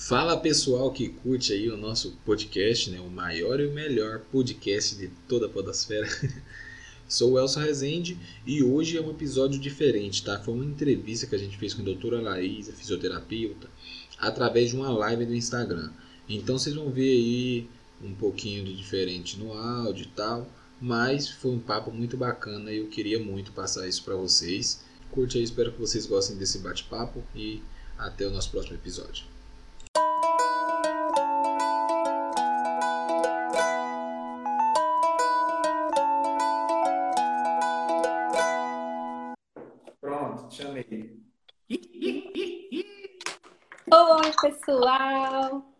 Fala pessoal que curte aí o nosso podcast, né? O maior e o melhor podcast de toda a podosfera. Sou o Elson Rezende e hoje é um episódio diferente, tá? Foi uma entrevista que a gente fez com a doutora Laís, a fisioterapeuta, através de uma live do Instagram. Então vocês vão ver aí um pouquinho de diferente no áudio e tal, mas foi um papo muito bacana e eu queria muito passar isso para vocês. Curte aí, espero que vocês gostem desse bate-papo e até o nosso próximo episódio. Pessoal!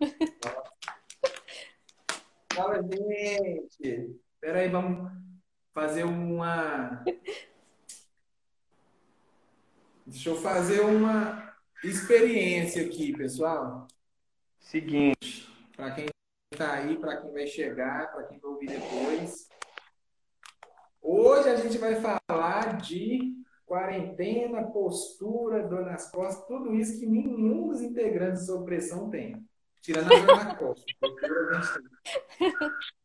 Fala, gente! Espera aí, vamos fazer uma. Deixa eu fazer uma experiência aqui, pessoal. Seguinte, para quem está aí, para quem vai chegar, para quem vai ouvir depois. Hoje a gente vai falar de quarentena, postura, dor nas costas, tudo isso que nenhum dos integrantes de opressão tem. Tirando a dor na costa.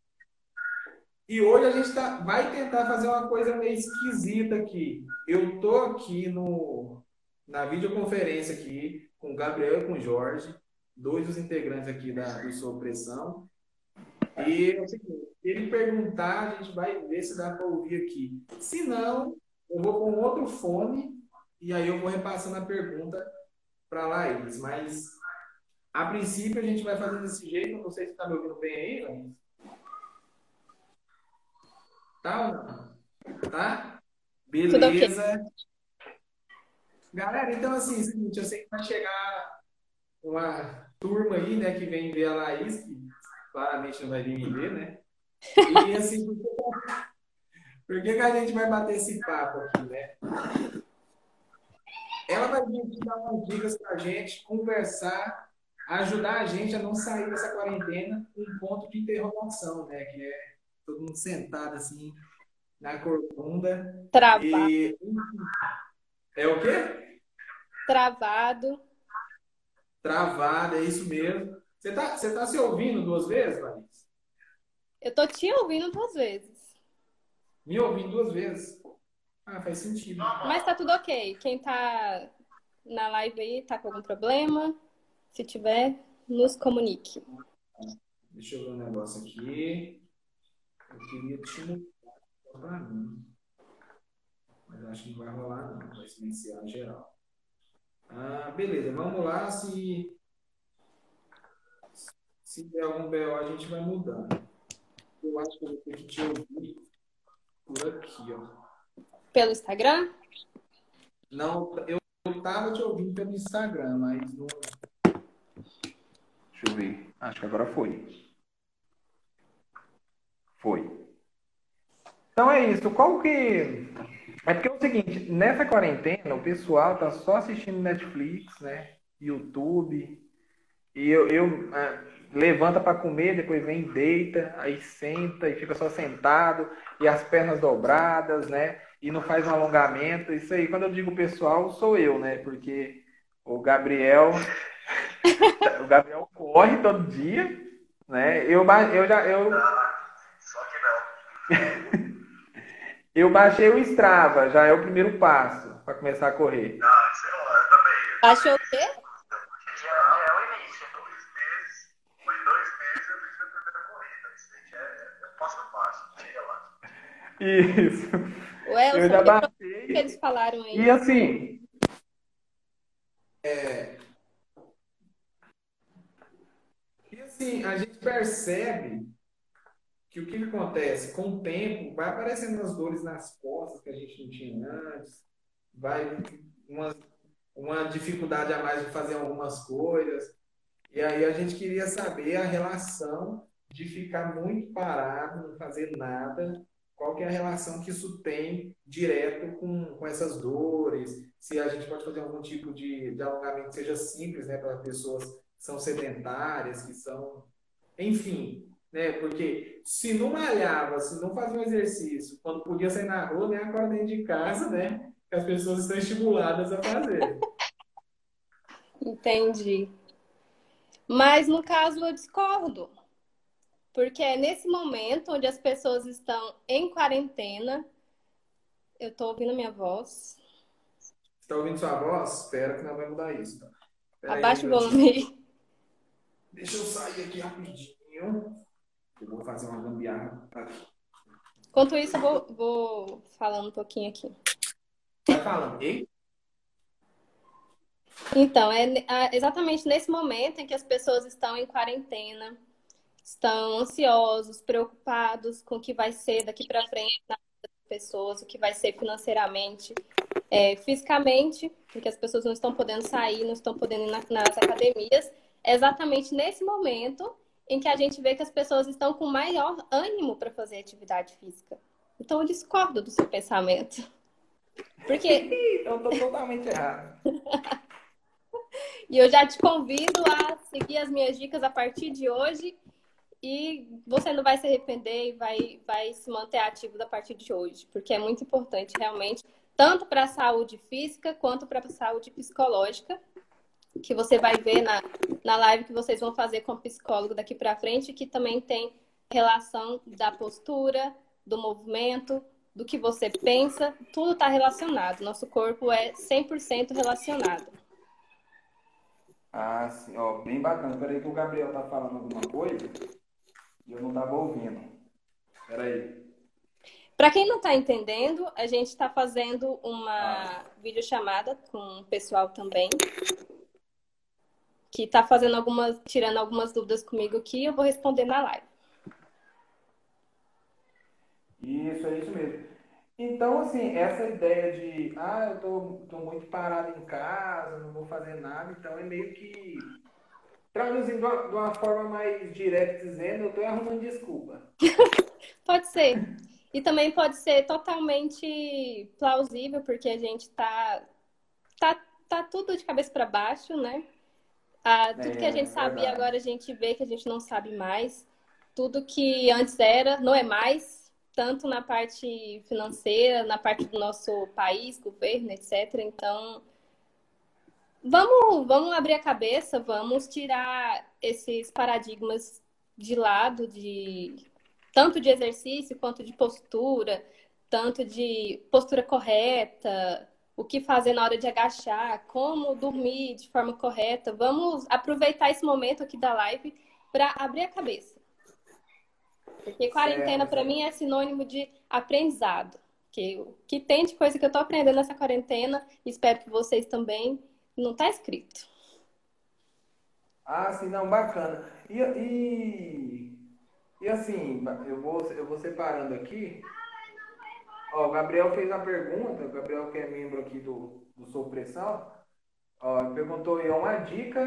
E hoje a gente tá, vai tentar fazer uma coisa meio esquisita aqui. Eu tô aqui no, na videoconferência aqui com o Gabriel e com o Jorge, dois dos integrantes aqui da, do Opressão. E se ele perguntar, a gente vai ver se dá para ouvir aqui. Se não, eu vou com outro fone e aí eu vou repassando a pergunta para a Laís. Mas, a princípio, a gente vai fazer desse jeito. Não sei se está me ouvindo bem aí, Laís. Tá ou não? Tá? Beleza. Galera, então assim, seguinte, eu sei que vai chegar uma turma aí, né, que vem ver a Laís, que claramente não vai vir me ver, né? E assim, por que, que, a gente vai bater esse papo aqui, né? Ela vai vir aqui dar umas dicas pra gente, conversar, ajudar a gente a não sair dessa quarentena com um ponto de interrogação, né? Que é todo mundo sentado assim na corcunda. Travado. E... É o quê? Travado. Travado, é isso mesmo. Você tá, você tá se ouvindo duas vezes, Larissa? Eu tô te ouvindo duas vezes. Me ouvindo duas vezes? Ah, faz sentido. Mas tá tudo ok. Quem tá na live aí tá com algum problema? Se tiver, nos comunique. Deixa eu ver um negócio aqui. Eu queria te mostrar pra mim. Mas acho que não vai rolar, não. Vai silenciar geral. Ah, beleza. Vamos lá. Se, se der algum BO, a gente vai mudando. Eu acho que eu vou ter que te ouvir por aqui, ó. Pelo Instagram? Não, eu tava te ouvindo pelo Instagram, mas não. Deixa eu ver. Acho que agora foi. Foi. Então é isso. Qual que. É porque é o seguinte, nessa quarentena, o pessoal tá só assistindo Netflix, né? YouTube. E eu, eu é, levanta para comer, depois vem, deita, aí senta e fica só sentado, e as pernas dobradas, né? E não faz um alongamento. Isso aí, quando eu digo pessoal, sou eu, né? Porque o Gabriel. o Gabriel corre todo dia, né? Eu, eu já. Eu... Só que não. Eu baixei o Strava, já é o primeiro passo para começar a correr. Não, sei lá, eu também. Achou o quê? Já é o início. Dois meses, foi dois meses eu fiz a primeira corrida. Isso aí já é, é passo a passo, chega lá. Isso. O Elson, Eu já o que eles falaram aí? E assim, É... E assim, a gente percebe que o que que acontece? Com o tempo, vai aparecendo as dores nas costas que a gente não tinha antes, vai uma, uma dificuldade a mais de fazer algumas coisas. E aí a gente queria saber a relação de ficar muito parado, não fazer nada, qual que é a relação que isso tem direto com, com essas dores, se a gente pode fazer algum tipo de, de alongamento que seja simples, né, para pessoas que são sedentárias, que são. Enfim, né? Porque se não malhava, se não fazia um exercício, quando podia sair na rua, nem agora dentro de casa, né? Que as pessoas estão estimuladas a fazer. Entendi. Mas no caso eu discordo. Porque é nesse momento onde as pessoas estão em quarentena. Eu tô ouvindo minha voz. Está ouvindo sua voz? Espera que não vai mudar isso. Tá? Espera aí, Abaixa o um minutinho. volume. Deixa eu sair aqui rapidinho. Eu vou fazer uma gambiarra. aqui. Enquanto isso, eu vou, vou falando um pouquinho aqui. Vai falando. Ei? Então, é a- exatamente nesse momento em que as pessoas estão em quarentena, estão ansiosos, preocupados com o que vai ser daqui para frente na vida das pessoas, o que vai ser financeiramente, é, fisicamente, porque as pessoas não estão podendo sair, não estão podendo ir na- nas academias. É exatamente nesse momento em que a gente vê que as pessoas estão com maior ânimo para fazer atividade física. Então, eu discordo do seu pensamento. Porque eu tô totalmente errado. E eu já te convido a seguir as minhas dicas a partir de hoje e você não vai se arrepender e vai, vai se manter ativo a partir de hoje, porque é muito importante realmente, tanto para a saúde física quanto para a saúde psicológica, que você vai ver na, na live que vocês vão fazer com o psicólogo daqui para frente, que também tem relação da postura, do movimento, do que você pensa, tudo está relacionado. Nosso corpo é 100% relacionado. Ah, sim, ó, bem bacana. Peraí que o Gabriel tá falando alguma coisa e eu não tava ouvindo. Peraí. Para quem não está entendendo, a gente está fazendo uma videochamada com o pessoal também, que está fazendo algumas, tirando algumas dúvidas comigo aqui, eu vou responder na live. Isso, é isso mesmo. Então, assim, essa ideia de, ah, eu tô, tô muito parado em casa, não vou fazer nada, então é meio que, traduzindo de uma, de uma forma mais direta, dizendo, eu tô arrumando desculpa. Pode ser. E também pode ser totalmente plausível, porque a gente tá, tá, tá tudo de cabeça para baixo, né? Ah, tudo que a É, gente sabia verdade. agora a gente vê que a gente não sabe mais. Tudo que antes era, não é mais, tanto na parte financeira, na parte do nosso país, governo, etc. Então, vamos, vamos abrir a cabeça, vamos tirar esses paradigmas de lado de tanto de exercício quanto de postura, tanto de postura correta, o que fazer na hora de agachar, como dormir de forma correta. Vamos aproveitar esse momento aqui da live para abrir a cabeça. Porque quarentena para mim é sinônimo de aprendizado. Que o que tem de coisa que eu tô aprendendo nessa quarentena, espero que vocês também, não tá escrito. Ah, sim, não, bacana. E, e, e assim, eu vou, eu vou separando aqui. Ó, o Gabriel fez a pergunta, o Gabriel que é membro aqui do, do Sou Pressão, ó, perguntou aí, ó, uma dica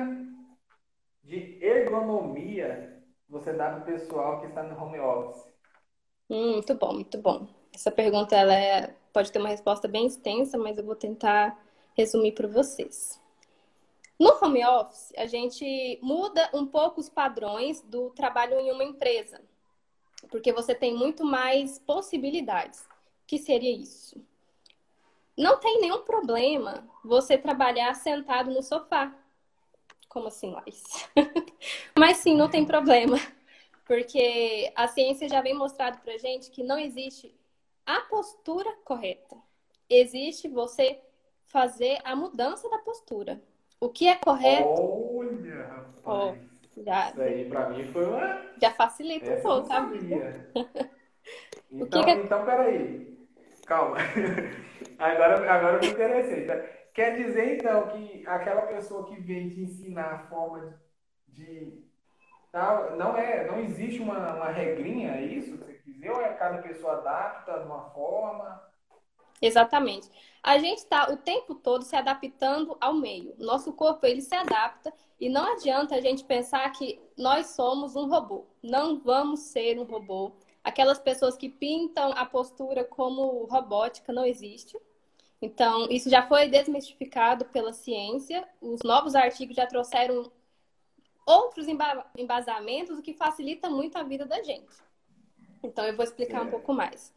de ergonomia você dá para o pessoal que está no home office. Hum, muito bom, muito bom. Essa pergunta ela é- pode ter uma resposta bem extensa, mas eu vou tentar resumir para vocês. No home office, a gente muda um pouco os padrões do trabalho em uma empresa, porque você tem muito mais possibilidades. O que seria isso? Não tem nenhum problema você trabalhar sentado no sofá. Como assim, Laís? Mas sim, não tem problema. Porque a ciência já vem mostrado pra gente que não existe a postura correta. Existe você fazer a mudança da postura. O que é correto Olha, Ó, rapaz. já, Isso aí para mim foi uma. já facilita um Essa não pouco, tá? Então, que que- então, peraí. Calma. Agora, agora eu me interessei. tá? Quer dizer, então, que aquela pessoa que vem te ensinar a forma de. Tal, não é, não existe uma, uma regrinha, é isso que você quis dizer? Ou é cada pessoa adapta de uma forma? Exatamente. A gente está o tempo todo se adaptando ao meio. Nosso corpo ele se adapta e não adianta a gente pensar que nós somos um robô. Não vamos ser um robô. Aquelas pessoas que pintam a postura como robótica não existe. Então, isso já foi desmistificado pela ciência. Os novos artigos já trouxeram outros emba- embasamentos, o que facilita muito a vida da gente. Então, eu vou explicar um É. pouco mais.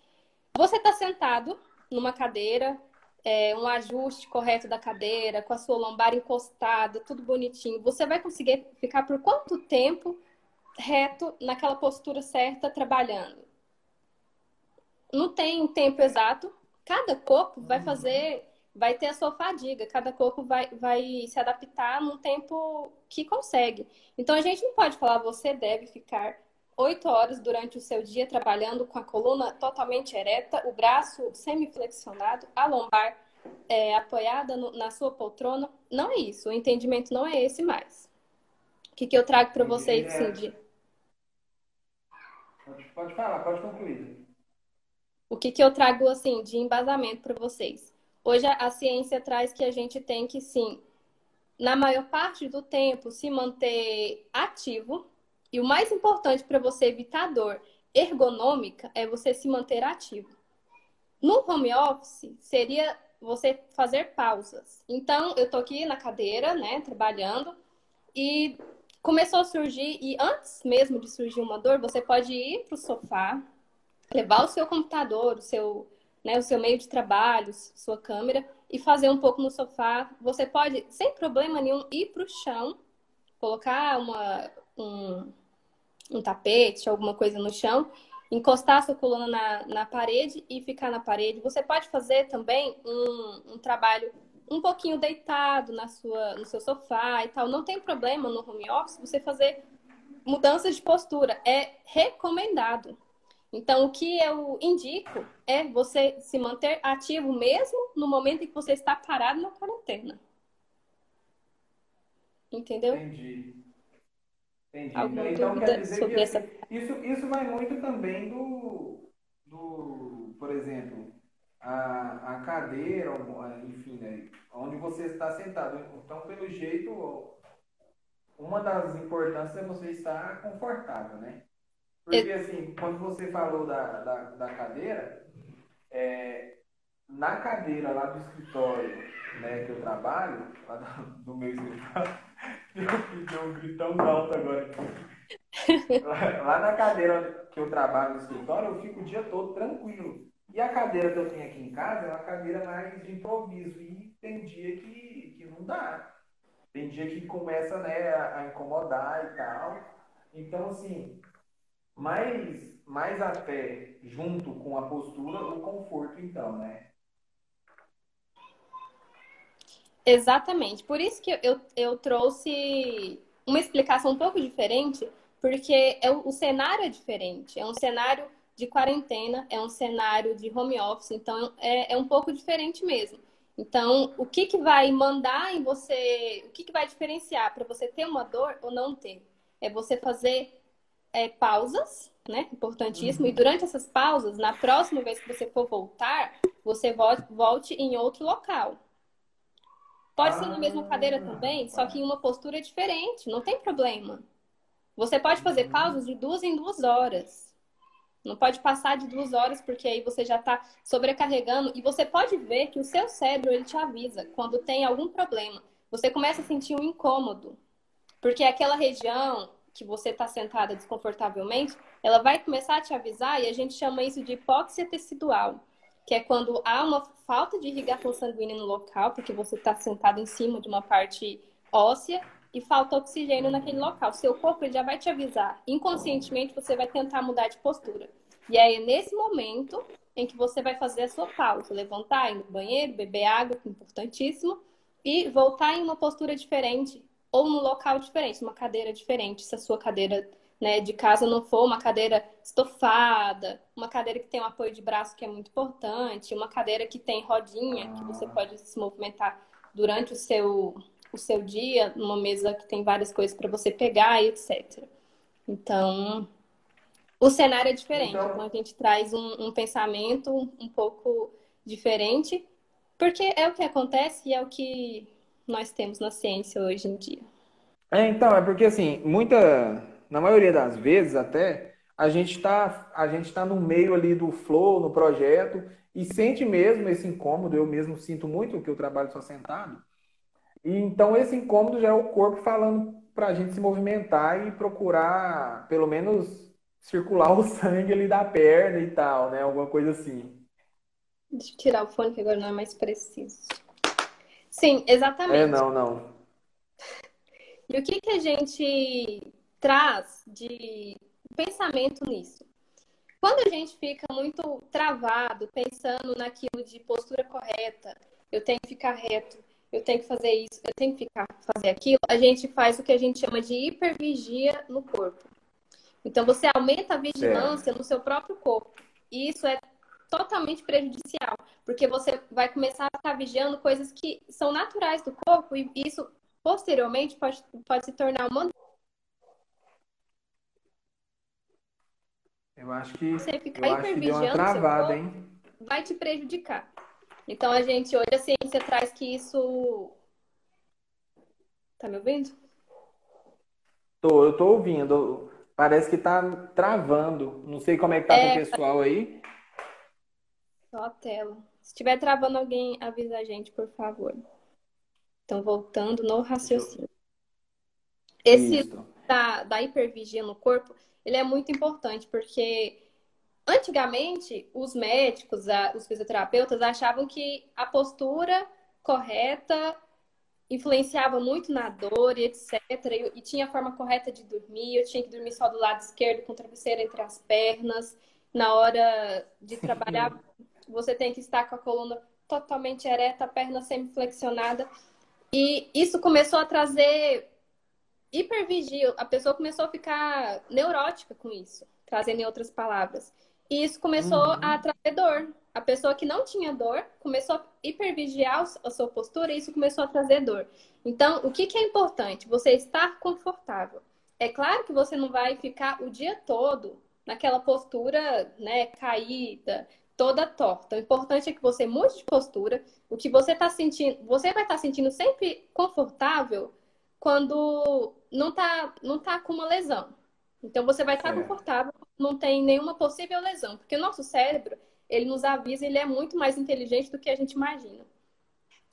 Você está sentado numa cadeira, é, um ajuste correto da cadeira, com a sua lombar encostada, tudo bonitinho, você vai conseguir ficar por quanto tempo reto naquela postura certa trabalhando? Não tem tempo exato. Cada corpo vai fazer, vai ter a sua fadiga. Cada corpo vai, vai se adaptar no tempo que consegue. Então a gente não pode falar você deve ficar oito horas durante o seu dia trabalhando com a coluna totalmente ereta, o braço semiflexionado, a lombar é, apoiada no, na sua poltrona. Não é isso, o entendimento não é esse mais. O que, que eu trago para vocês, é. Cindy? Pode, pode falar, pode concluir. O que, que eu trago assim de embasamento para vocês? Hoje a, a ciência traz que a gente tem que sim, na maior parte do tempo, se manter ativo, e o mais importante para você evitar dor ergonômica é você se manter ativo. No home office, seria você fazer pausas. Então, eu tô aqui na cadeira, né, trabalhando, e começou a surgir, e antes mesmo de surgir uma dor, você pode ir para o sofá, levar o seu computador, o seu, né, o seu meio de trabalho, sua câmera, e fazer um pouco no sofá. Você pode, sem problema nenhum, ir para o chão, colocar uma, um, um tapete, alguma coisa no chão, encostar a sua coluna na, na parede e ficar na parede. Você pode fazer também um, um trabalho um pouquinho deitado na sua, no seu sofá e tal. Não tem problema no home office você fazer mudanças de postura. É recomendado. Então, o que eu indico é você se manter ativo mesmo no momento em que você está parado na quarentena. Entendeu? Entendi. Entendi. Alguma então, quer dizer sobre que essa... isso, isso vai muito também do, do por exemplo, a, a cadeira, enfim, né, onde você está sentado. Então, pelo jeito, uma das importâncias é você estar confortável, né? Porque, assim, quando você falou da, da, da cadeira, é, na cadeira lá do escritório né, que eu trabalho, lá do, do meu escritório, eu pedi um gritão alto agora. Lá, na cadeira que eu trabalho no escritório, eu fico o dia todo tranquilo. E a cadeira que eu tenho aqui em casa é uma cadeira mais de improviso. E tem dia que, que não dá. Tem dia que começa né, a, incomodar e tal. Então, assim, mais, mais até junto com a postura, o conforto, então, né? Exatamente. Por isso que eu, eu trouxe uma explicação um pouco diferente, porque é, o cenário é diferente. É um cenário de quarentena, é um cenário de home office, então é, é um pouco diferente mesmo. Então, o que, que vai mandar em você, o que, que vai diferenciar para você ter uma dor ou não ter? É você fazer é, pausas, né? Importantíssimo. Uhum. E durante essas pausas, na próxima vez que você for voltar, você volte, volte em outro local. Pode ser na mesma cadeira ah, também, só que em uma postura diferente, não tem problema. Você pode fazer pausas de duas em duas horas. Não pode passar de duas horas, porque aí você já está sobrecarregando. E você pode ver que o seu cérebro ele te avisa quando tem algum problema. Você começa a sentir um incômodo. Porque aquela região que você está sentada desconfortavelmente, ela vai começar a te avisar, e a gente chama isso de hipóxia tecidual que é quando há uma falta de irrigação sanguínea no local, porque você está sentado em cima de uma parte óssea e falta oxigênio naquele local. Seu corpo ele já vai te avisar. Inconscientemente você vai tentar mudar de postura. E aí é nesse momento em que você vai fazer a sua pausa, levantar, ir no banheiro, beber água, que é importantíssimo, e voltar em uma postura diferente ou num local diferente, numa cadeira diferente, se a sua cadeira né, de casa não for uma cadeira estofada, uma cadeira que tem um apoio de braço que é muito importante, uma cadeira que tem rodinha, que você pode se movimentar durante o seu, o seu dia, numa mesa que tem várias coisas para você pegar e etc. Então, o cenário é diferente. Então, então a gente traz um, um pensamento um pouco diferente, porque é o que acontece e é o que nós temos na ciência hoje em dia. É, então, é porque assim, muita na maioria das vezes até, a gente está a gente tá no meio ali do flow, no projeto, e sente mesmo esse incômodo, eu mesmo sinto muito, que eu trabalho só sentado. E então esse incômodo já é o corpo falando para a gente se movimentar e procurar, pelo menos, circular o sangue ali da perna e tal, né? Alguma coisa assim. Deixa eu tirar o fone que agora não é mais preciso. Sim, exatamente. É, não, não. E o que, que a gente traz de pensamento nisso? Quando a gente fica muito travado, pensando naquilo de postura correta, eu tenho que ficar reto, eu tenho que fazer isso, eu tenho que ficar fazer aquilo, a gente faz o que a gente chama de hipervigia no corpo. Então você aumenta a vigilância no seu próprio corpo. E isso é totalmente prejudicial, porque você vai começar a ficar vigiando coisas que são naturais do corpo e isso posteriormente pode, pode se tornar uma Eu acho que você ficar hipervigiando travada, hein? vai te prejudicar. Então a gente hoje a ciência traz que isso Tá me ouvindo? Tô, eu tô ouvindo. Parece que tá travando. Não sei como é que tá é, com o pessoal aí. Só a tela. Se estiver travando alguém, avisa a gente, por favor. Então, voltando no raciocínio. Esse da, da hipervigia no corpo, ele é muito importante, porque antigamente os médicos, os fisioterapeutas achavam que a postura correta influenciava muito na dor e etc. E, tinha a forma correta de dormir. Eu tinha que dormir só do lado esquerdo, com o travesseiro entre as pernas. Na hora de trabalhar, você tem que estar com a coluna totalmente ereta, a perna semi-flexionada. E isso começou a trazer hipervigia. A pessoa começou a ficar neurótica com isso, trazendo em outras palavras. E isso começou uhum. a trazer dor. A pessoa que não tinha dor começou a hipervigiar a sua postura e isso começou a trazer dor. Então, o que, que é importante? Você estar confortável. É claro que você não vai ficar o dia todo naquela postura, né, caída, toda torta. O importante é que você mude de postura. O que você está sentindo, você vai estar tá sentindo sempre confortável quando não está não tá com uma lesão. Então você vai estar tá é. confortável, não tem nenhuma possível lesão, porque o nosso cérebro, ele nos avisa, ele é muito mais inteligente do que a gente imagina.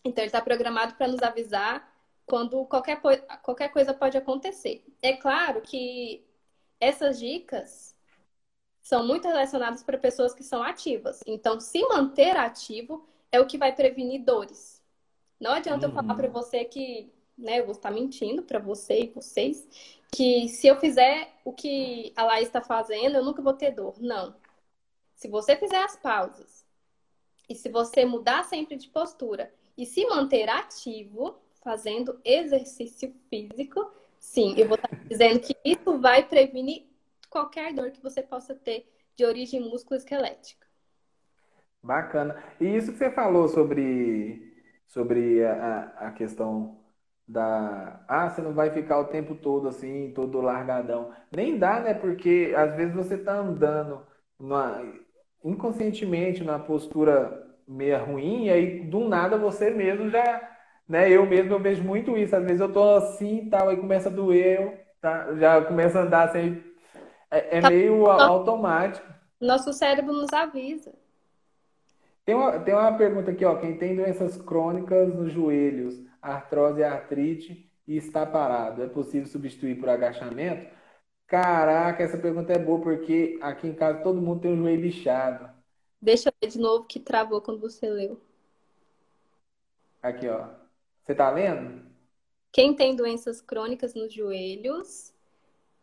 Então ele está programado para nos avisar quando qualquer, qualquer coisa pode acontecer. É claro que essas dicas são muito relacionadas para pessoas que são ativas. Então, se manter ativo é o que vai prevenir dores. Não adianta uhum. eu falar para você que, né, eu vou estar mentindo para você e vocês, que se eu fizer o que a Laís está fazendo, eu nunca vou ter dor. Não. Se você fizer as pausas e se você mudar sempre de postura e se manter ativo, fazendo exercício físico, sim, eu vou estar dizendo que isso vai prevenir qualquer dor que você possa ter de origem músculo-esquelética. Bacana. E isso que você falou sobre, sobre a, a questão da. Ah, você não vai ficar o tempo todo assim, todo largadão. Nem dá, né? Porque às vezes você tá andando numa, inconscientemente numa postura meia ruim, e aí do nada você mesmo já. Né, eu mesmo eu vejo muito isso. Às vezes eu tô assim e tal, aí começa a doer, eu, tá, já começa a andar sem é, é tá meio automático. Nosso cérebro nos avisa. Tem uma, tem uma pergunta aqui, ó. Quem tem doenças crônicas nos joelhos, artrose e artrite e está parado, é possível substituir por agachamento? Caraca, essa pergunta é boa, porque aqui em casa todo mundo tem o joelho lixado. Deixa eu ver de novo que travou quando você leu. Aqui, ó. Você tá lendo? Quem tem doenças crônicas nos joelhos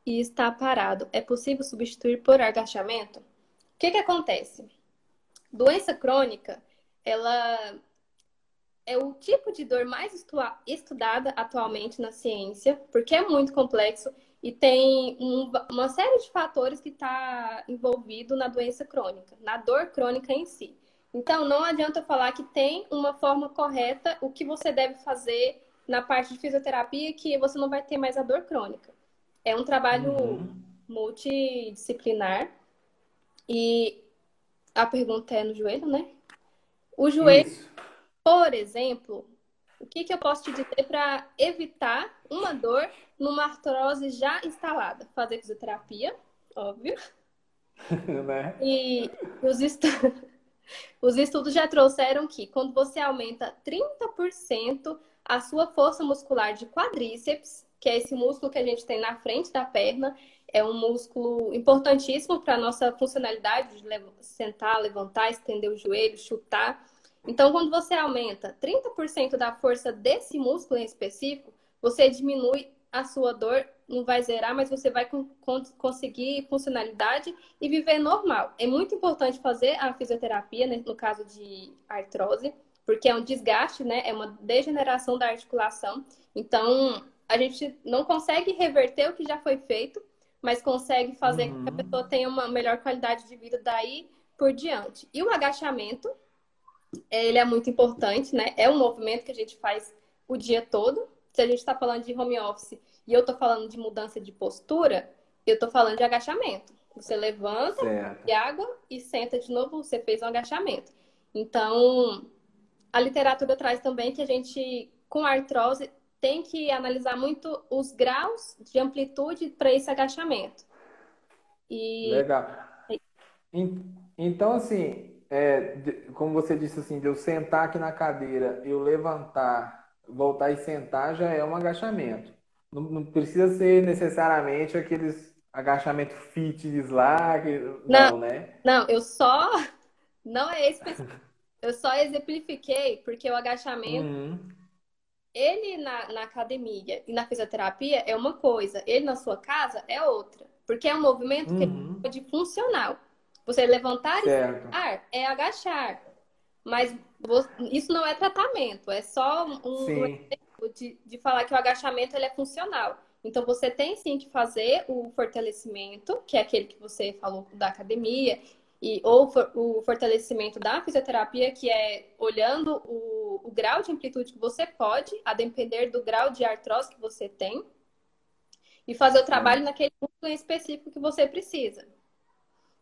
e está parado, é possível substituir por agachamento? O que, que acontece? Doença crônica, ela é o tipo de dor mais estudada atualmente na ciência, porque é muito complexo e tem um, uma série de fatores que está envolvido na doença crônica, na dor crônica em si. Então, não adianta falar que tem uma forma correta o que você deve fazer na parte de fisioterapia que você não vai ter mais a dor crônica. É um trabalho uhum. multidisciplinar. E a pergunta é no joelho, né? O joelho, Isso. Por exemplo, o que, que eu posso te dizer para evitar uma dor numa artrose já instalada? Fazer fisioterapia, óbvio. né? E os, estu... os estudos já trouxeram que quando você aumenta 30% a sua força muscular de quadríceps, que é esse músculo que a gente tem na frente da perna. É um músculo importantíssimo para a nossa funcionalidade de sentar, levantar, estender o joelho, chutar. Então, quando você aumenta 30% da força desse músculo em específico, você diminui a sua dor, não vai zerar, mas você vai conseguir funcionalidade e viver normal. É muito importante fazer a fisioterapia, né, no caso de artrose, porque é um desgaste, né? É uma degeneração da articulação. Então, a gente não consegue reverter o que já foi feito, mas consegue fazer uhum. com que a uhum. pessoa tenha uma melhor qualidade de vida daí por diante. E o agachamento, ele é muito importante, né? É um movimento que a gente faz o dia todo. Se a gente está falando de home office e eu estou falando de mudança de postura, eu estou falando de agachamento. Você levanta de água e senta de novo, você fez um agachamento. Então, a literatura traz também que a gente, com artrose, tem que analisar muito os graus de amplitude para esse agachamento. E... Legal. Então, assim, é, como você disse assim, de eu sentar aqui na cadeira, eu levantar, voltar e sentar, já é um agachamento. Não, não precisa ser necessariamente aqueles agachamento fitness lá, que... não, não, né? Não, eu só... Não é específico eu só exemplifiquei porque o agachamento, uhum. ele na, na academia e na fisioterapia é uma coisa, ele na sua casa é outra. Porque é um movimento uhum. que é de funcional. Você levantar certo. e ar é agachar. Mas isso não é tratamento, é só um, exemplo de, de falar que o agachamento ele é funcional. Então você tem sim que fazer o fortalecimento, que é aquele que você falou da academia, e, ou for, o fortalecimento da fisioterapia, que é olhando o, o grau de amplitude que você pode, a depender do grau de artrose que você tem, e fazer o trabalho é. naquele músculo em específico que você precisa.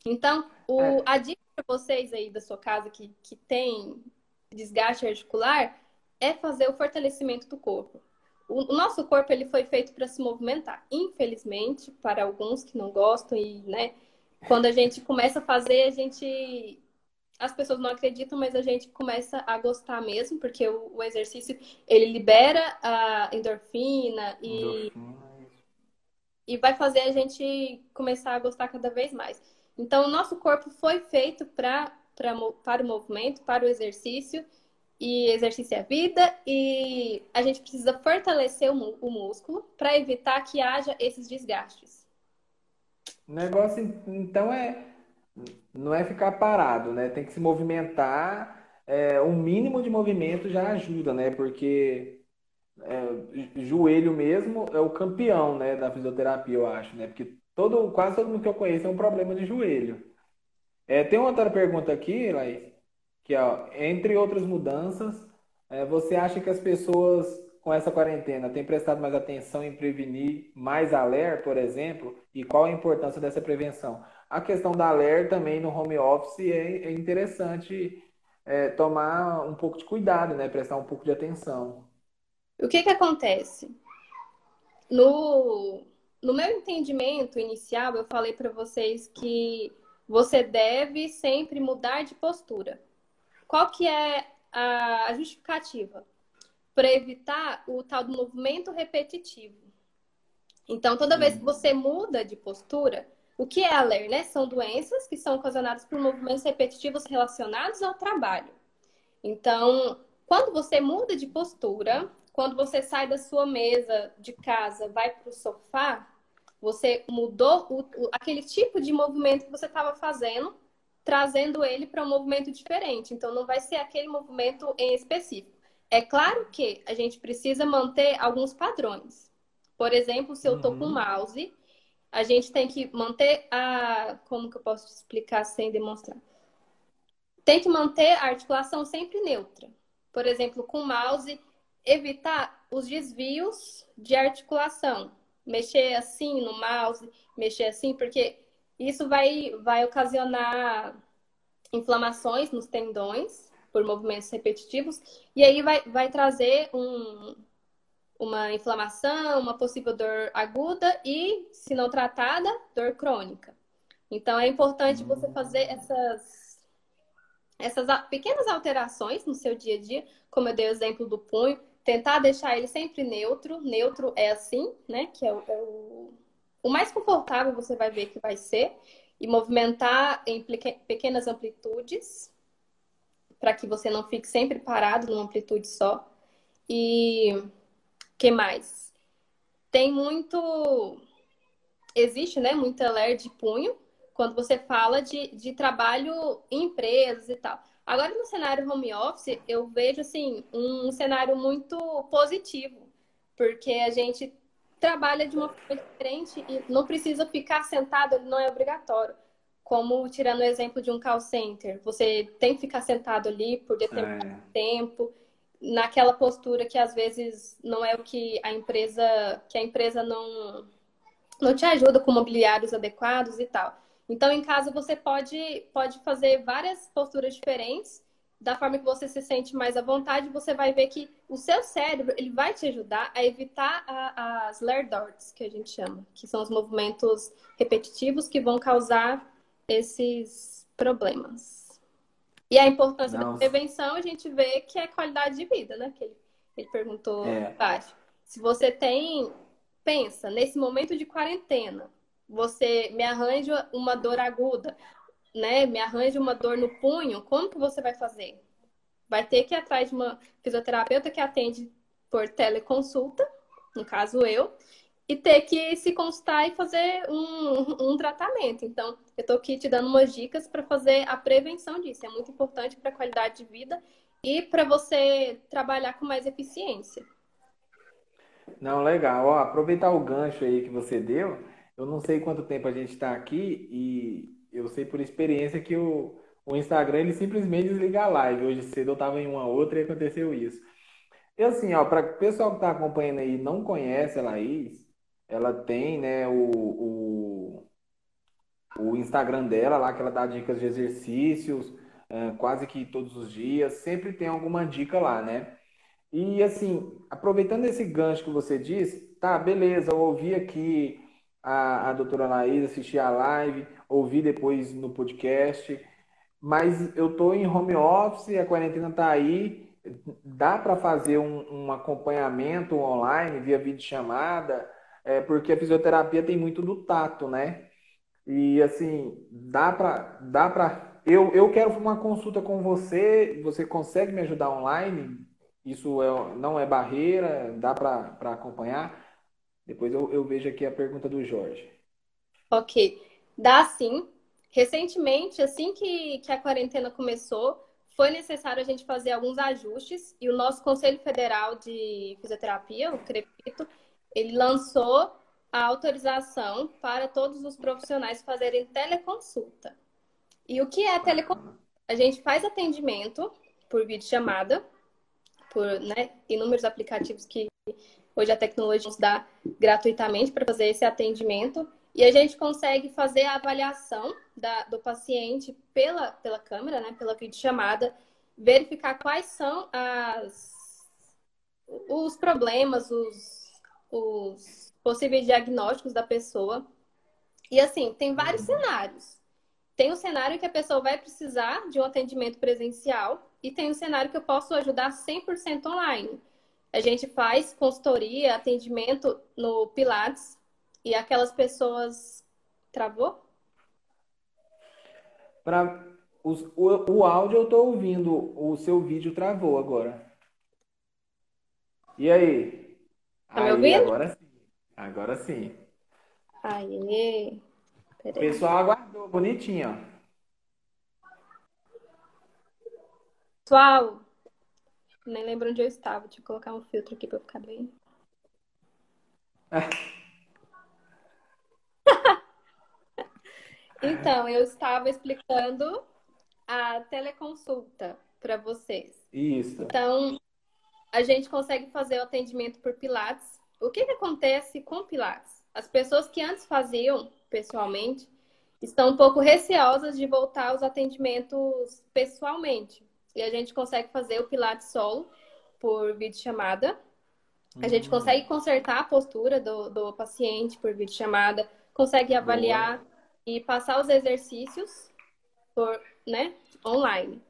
Então, o, é. a dica para vocês aí da sua casa que, que tem desgaste articular é fazer o fortalecimento do corpo. O, o nosso corpo ele foi feito para se movimentar. Infelizmente, para alguns que não gostam e, né, quando a gente começa a fazer, a gente. As pessoas não acreditam, mas a gente começa a gostar mesmo, porque o, o exercício ele libera a endorfina e, endorfina. e vai fazer a gente começar a gostar cada vez mais. Então, o nosso corpo foi feito pra, pra, para o movimento, para o exercício, e exercício é vida, e a gente precisa fortalecer o, o músculo para evitar que haja esses desgastes. O negócio, então, é não é ficar parado, né? Tem que se movimentar. É, um mínimo de movimento já ajuda, né? Porque é, joelho mesmo é o campeão, né, da fisioterapia, eu acho, né? Porque todo, quase todo mundo que eu conheço é um problema de joelho. É, tem outra pergunta aqui, Laís, que é, entre outras mudanças, é, você acha que as pessoas com essa quarentena têm prestado mais atenção em prevenir mais aler, por exemplo, e qual a importância dessa prevenção? A questão da aler também no home office é, é interessante é, tomar um pouco de cuidado, né? Prestar um pouco de atenção. O que que acontece? No, no meu entendimento inicial, eu falei para vocês que você deve sempre mudar de postura. Qual que é a justificativa? para evitar o tal do movimento repetitivo. Então, toda vez que você muda de postura, o que é a LER, né? São doenças que são ocasionadas por movimentos repetitivos relacionados ao trabalho. Então, quando você muda de postura, quando você sai da sua mesa de casa, vai para o sofá, você mudou o, o, aquele tipo de movimento que você estava fazendo, trazendo ele para um movimento diferente. Então, não vai ser aquele movimento em específico. É claro que a gente precisa manter alguns padrões. Por exemplo, se eu estou com o uhum. mouse, a gente tem que manter a. Como que eu posso explicar sem demonstrar? Tem que manter a articulação sempre neutra. Por exemplo, com o mouse, evitar os desvios de articulação. Mexer assim no mouse, mexer assim, porque isso vai, vai ocasionar inflamações nos tendões por movimentos repetitivos, e aí vai, vai trazer um, uma inflamação, uma possível dor aguda e, se não tratada, dor crônica. Então, é importante você fazer essas, essas pequenas alterações no seu dia a dia, como eu dei o exemplo do punho, tentar deixar ele sempre neutro. Neutro é assim, né? Que é o, é o, o mais confortável você vai ver que vai ser. E movimentar em pequenas amplitudes, para que você não fique sempre parado numa amplitude só. E que mais? Tem muito. Existe, né? Muita ler de punho quando você fala de, de trabalho em empresas e tal. Agora, no cenário home office, eu vejo, assim, um cenário muito positivo, porque a gente trabalha de uma forma diferente e não precisa ficar sentado, não é obrigatório. Como tirando o exemplo de um call center, você tem que ficar sentado ali por determinado é. tempo, naquela postura que às vezes não é o que a empresa, que a empresa não não te ajuda com mobiliários adequados e tal. Então, em casa, você pode, pode fazer várias posturas diferentes, da forma que você se sente mais à vontade, você vai ver que o seu cérebro ele vai te ajudar a evitar a, as lerdorts, que a gente chama, que são os movimentos repetitivos que vão causar esses problemas. E a importância Não. da prevenção, a gente vê que é qualidade de vida, né? Que ele, ele perguntou é. baixo. Se você tem, pensa, nesse momento de quarentena, você me arranja uma dor aguda, né? Me arranja uma dor no punho, como que você vai fazer? Vai ter que ir atrás de uma fisioterapeuta que atende por teleconsulta, no caso eu, e ter que se consultar e fazer um, um tratamento. Então, eu estou aqui te dando umas dicas para fazer a prevenção disso. É muito importante para a qualidade de vida e para você trabalhar com mais eficiência. Não, legal. Ó, aproveitar o gancho aí que você deu, eu não sei quanto tempo a gente está aqui e eu sei por experiência que o, o Instagram ele simplesmente desliga a live. Hoje cedo eu estava em uma outra e aconteceu isso. E assim, ó, para o pessoal que está acompanhando aí e não conhece a Laís, ela tem, né, o, o, o, Instagram dela lá, que ela dá dicas de exercícios quase que todos os dias. Sempre tem alguma dica lá, né? E assim, aproveitando esse gancho que você disse, tá, beleza, eu ouvi aqui a, a doutora Laís, assistir a live, ouvir depois no podcast. Mas eu estou em home office, a quarentena está aí, dá para fazer um, um, acompanhamento online via videochamada, é, porque a fisioterapia tem muito do tato, né? E assim, dá para. Dá pra... eu, eu quero uma consulta com você, você consegue me ajudar online? Isso é, não é barreira, dá para acompanhar? Depois eu, eu vejo aqui a pergunta do Jorge. Ok. Dá sim. Recentemente, assim que, que a quarentena começou, foi necessário a gente fazer alguns ajustes e o nosso Conselho Federal de Fisioterapia, o CREPITO, ele lançou a autorização para todos os profissionais fazerem teleconsulta. E o que é teleconsulta? A gente faz atendimento por videochamada, por né, inúmeros aplicativos que Hoje a tecnologia nos dá gratuitamente para fazer esse atendimento e a gente consegue fazer a avaliação da, do paciente pela, pela câmera, né, pela videochamada, verificar quais são as, os problemas, os, os possíveis diagnósticos da pessoa. E assim, tem vários cenários. Tem um cenário que a pessoa vai precisar de um atendimento presencial e tem um cenário que eu posso ajudar 100% online. A gente faz consultoria, atendimento no Pilates e aquelas pessoas. Travou? Pra, os, o, o áudio eu estou ouvindo, o seu vídeo travou agora. E aí? Tá aí, me ouvindo? Agora sim. Agora sim. Aí. O pessoal aguardou, bonitinho, ó. Pessoal, nem lembro onde eu estava. Deixa eu colocar um filtro aqui para ficar bem. então, eu estava explicando a teleconsulta para vocês. Isso. Então, a gente consegue fazer o atendimento por Pilates. O que, que acontece com Pilates? As pessoas que antes faziam pessoalmente estão um pouco receosas de voltar aos atendimentos pessoalmente. E a gente consegue fazer o Pilates solo por videochamada. A gente hum. consegue consertar a postura do, do paciente por videochamada, consegue avaliar Boa. e passar os exercícios por, né, online.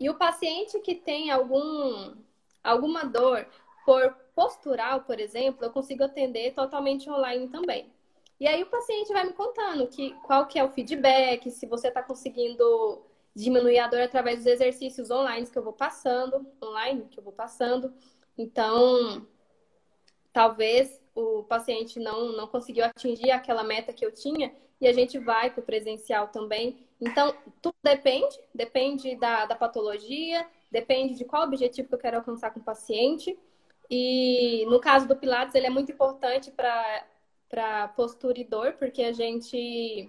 E o paciente que tem algum, alguma dor for postural, por exemplo, eu consigo atender totalmente online também. E aí o paciente vai me contando que, qual que é o feedback, se você está conseguindo diminuir a dor através dos exercícios online que eu vou passando, online que eu vou passando. Então, talvez o paciente não, não conseguiu atingir aquela meta que eu tinha e a gente vai para o presencial também. Então, tudo depende, depende da, da patologia, depende de qual objetivo que eu quero alcançar com o paciente. E no caso do Pilates, ele é muito importante para postura e dor, porque a gente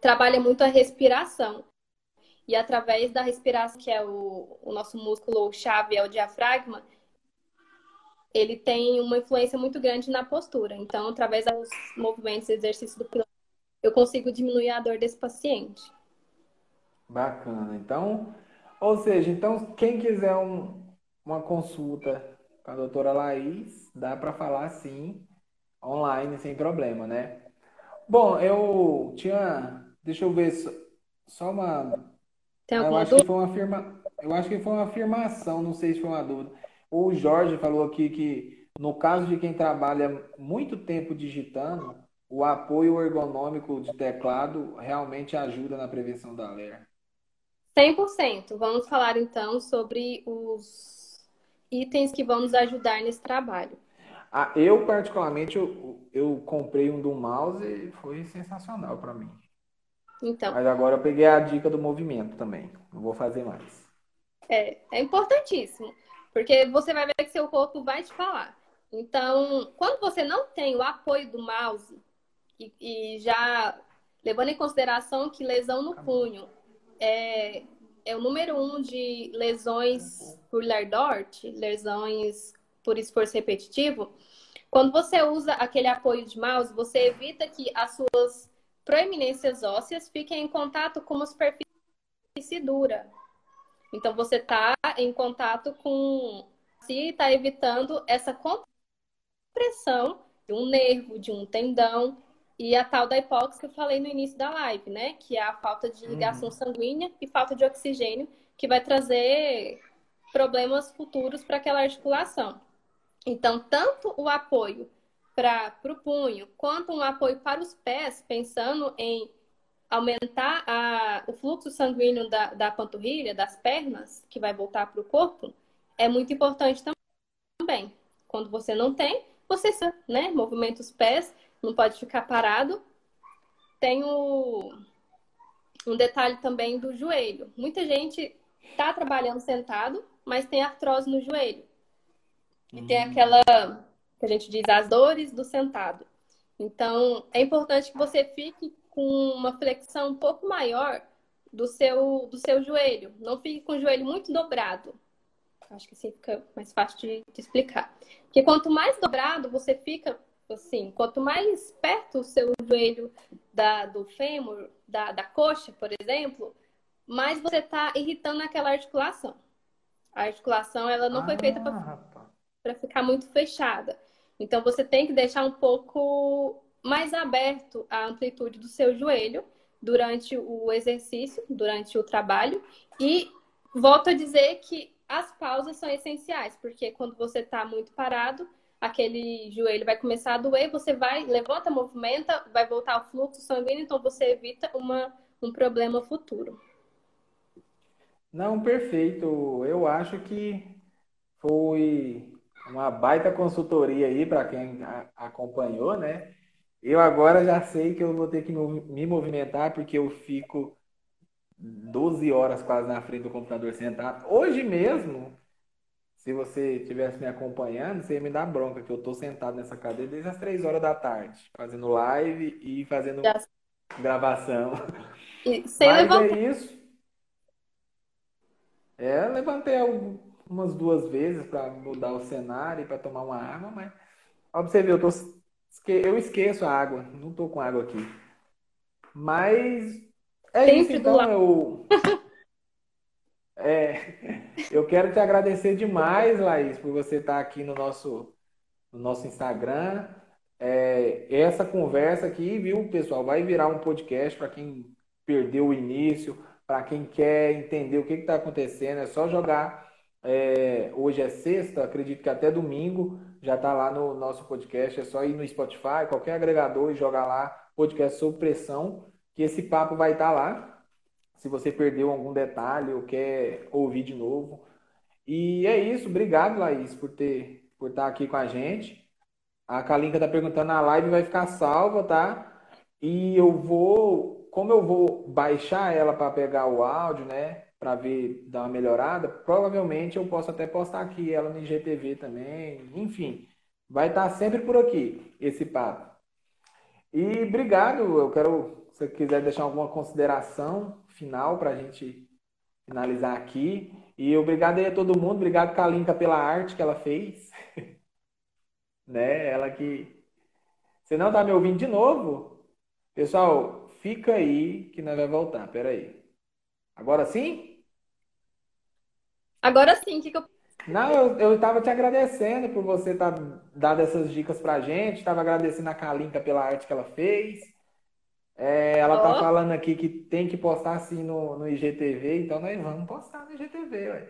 trabalha muito a respiração. E através da respiração, que é o, o nosso músculo chave, é o diafragma, ele tem uma influência muito grande na postura. Então, através dos movimentos e exercícios do Pilates, eu consigo diminuir a dor desse paciente. Bacana. Então, ou seja, então quem quiser um, uma consulta com a doutora Laís, dá para falar sim, online, sem problema, né? Bom, eu tinha. Deixa eu ver só uma. Tem eu acho que foi uma afirma, eu acho que foi uma afirmação, não sei se foi uma dúvida. O Jorge falou aqui que no caso de quem trabalha muito tempo digitando, o apoio ergonômico de teclado realmente ajuda na prevenção da LER. 100%. Vamos falar então sobre os itens que vão nos ajudar nesse trabalho. Ah, eu, particularmente, eu, eu comprei um do mouse e foi sensacional para mim. Então. Mas agora eu peguei a dica do movimento também. Não vou fazer mais. É, é importantíssimo. Porque você vai ver que seu corpo vai te falar. Então, quando você não tem o apoio do mouse, e, e já levando em consideração que lesão no punho é, é o número um de lesões por Lardort, lesões por esforço repetitivo. Quando você usa aquele apoio de mouse, você evita que as suas proeminências ósseas fiquem em contato com uma superfície dura. Então, você está em contato com. Se está evitando essa compressão de um nervo, de um tendão. E a tal da hipóxia que eu falei no início da live, né? Que é a falta de irrigação uhum. sanguínea e falta de oxigênio, que vai trazer problemas futuros para aquela articulação. Então, tanto o apoio para o punho, quanto um apoio para os pés, pensando em aumentar a, o fluxo sanguíneo da, da panturrilha, das pernas, que vai voltar para o corpo, é muito importante também. Quando você não tem, você né, movimenta os pés não pode ficar parado. Tem o, um detalhe também do joelho. Muita gente está trabalhando sentado, mas tem artrose no joelho. E tem hum. aquela que a gente diz as dores do sentado. Então, é importante que você fique com uma flexão um pouco maior do seu, do seu joelho. Não fique com o joelho muito dobrado. Acho que assim fica mais fácil de, de explicar. Porque quanto mais dobrado você fica, assim, quanto mais perto o seu joelho da, do fêmur, da, da coxa, por exemplo, mais você está irritando aquela articulação. A articulação, ela não ah, foi feita para ficar muito fechada. Então, você tem que deixar um pouco mais aberto a amplitude do seu joelho durante o exercício, durante o trabalho. E volto a dizer que as pausas são essenciais, porque quando você está muito parado, aquele joelho vai começar a doer, você vai, levanta, movimenta, vai voltar o fluxo sanguíneo, então você evita uma, um problema futuro. Não, perfeito. Eu acho que foi uma baita consultoria aí para quem acompanhou, né? Eu agora já sei que eu vou ter que me movimentar porque eu fico 12 horas quase na frente do computador sentado. Hoje mesmo, se você estivesse me acompanhando, você ia me dar bronca, que eu tô sentado nessa cadeira desde as três horas da tarde, fazendo live e fazendo Já. gravação. E sem Mas levantar. é isso. É, levantei umas duas vezes para mudar o cenário e para tomar uma água, mas ver, eu, tô, eu esqueço a água, não tô com água aqui. Mas é Sempre isso, então eu. É, eu quero te agradecer demais, Laís, por você estar aqui no nosso, no nosso Instagram. É, essa conversa aqui, viu, pessoal, vai virar um podcast para quem perdeu o início, para quem quer entender o que está acontecendo. É só jogar é, hoje é sexta, acredito que até domingo já está lá no nosso podcast. É só ir no Spotify, qualquer agregador e jogar lá podcast sob pressão, que esse papo vai estar tá lá. Se você perdeu algum detalhe ou quer ouvir de novo. E é isso. Obrigado, Laís, por ter por estar aqui com a gente. A Kalinka está perguntando, a live vai ficar salva, tá? E eu vou, como eu vou baixar ela para pegar o áudio, né? Para ver, dar uma melhorada, provavelmente eu posso até postar aqui ela no IGTV também. Enfim, vai estar sempre por aqui esse papo. E obrigado, eu quero, se você quiser deixar alguma consideração final para a gente finalizar aqui. E obrigado aí a todo mundo, obrigado Kalinka pela arte que ela fez. né? Ela que. Você não tá me ouvindo de novo? Pessoal, fica aí que nós vamos voltar. Pera aí. Agora sim? Agora sim, que, que eu. Não, eu, eu tava te agradecendo por você estar tá, dado essas dicas pra gente. Tava agradecendo a Kalinka pela arte que ela fez. É, ela oh. tá falando aqui que tem que postar assim no, no IGTV, então nós vamos postar no IGTV, ué.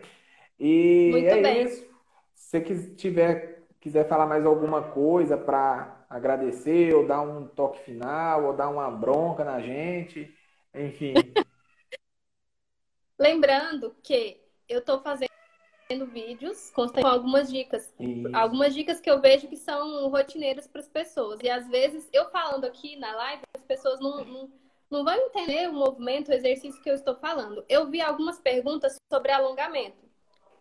E Muito é bem. isso. Se você tiver, quiser falar mais alguma coisa para agradecer, ou dar um toque final, ou dar uma bronca na gente, enfim. Lembrando que eu estou fazendo vídeos com algumas dicas. Isso. Algumas dicas que eu vejo que são rotineiras para as pessoas. E às vezes, eu falando aqui na live, as pessoas não, não, não vão entender o movimento, o exercício que eu estou falando. Eu vi algumas perguntas sobre alongamento.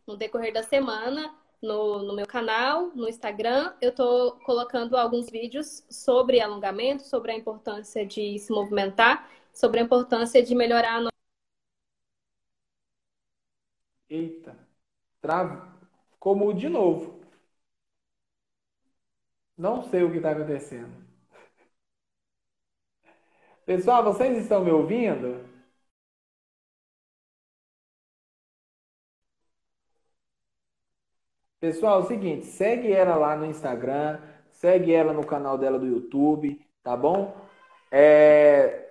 No decorrer da semana, no, no meu canal, no Instagram, eu estou colocando alguns vídeos sobre alongamento, sobre a importância de se movimentar, sobre a importância de melhorar a Eita. Trava... Como de novo. Não sei o que está acontecendo. Pessoal, vocês estão me ouvindo? Pessoal, é o seguinte, segue ela lá no Instagram, segue ela no canal dela do YouTube, tá bom? É...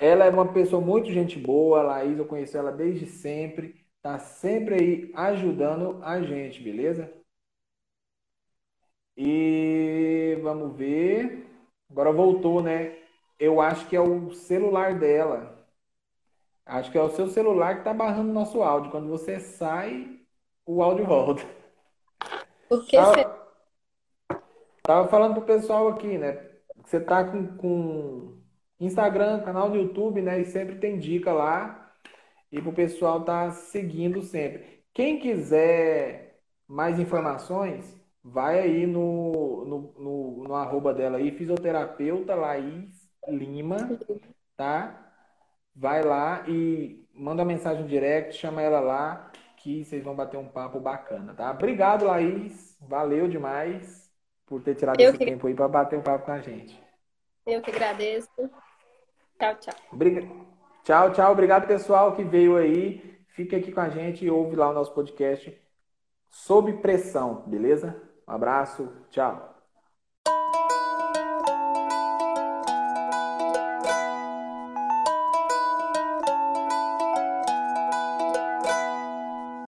Ela é uma pessoa muito gente boa, Laís, eu conheço ela desde sempre. Tá sempre aí ajudando a gente, beleza? E vamos ver. Agora voltou, né? Eu acho que é o celular dela. Acho que é o seu celular que tá barrando nosso áudio. Quando você sai, o áudio volta. Por que tava, tava falando pro pessoal aqui, né? Você tá com, com Instagram, canal no YouTube, né? E sempre tem dica lá e para o pessoal estar tá seguindo sempre. Quem quiser mais informações, vai aí no, no, no, no arroba dela aí, fisioterapeuta Laís Lima, tá? Vai lá e manda uma mensagem direct, chama ela lá, que vocês vão bater um papo bacana, tá? Obrigado, Laís. Valeu demais por ter tirado Eu esse que... tempo aí para bater um papo com a gente. Eu que agradeço. Tchau, tchau. Obrigado. Tchau, tchau. Obrigado, pessoal, que veio aí. Fique aqui com a gente e ouve lá o nosso podcast Sob Pressão, beleza? Um abraço. Tchau.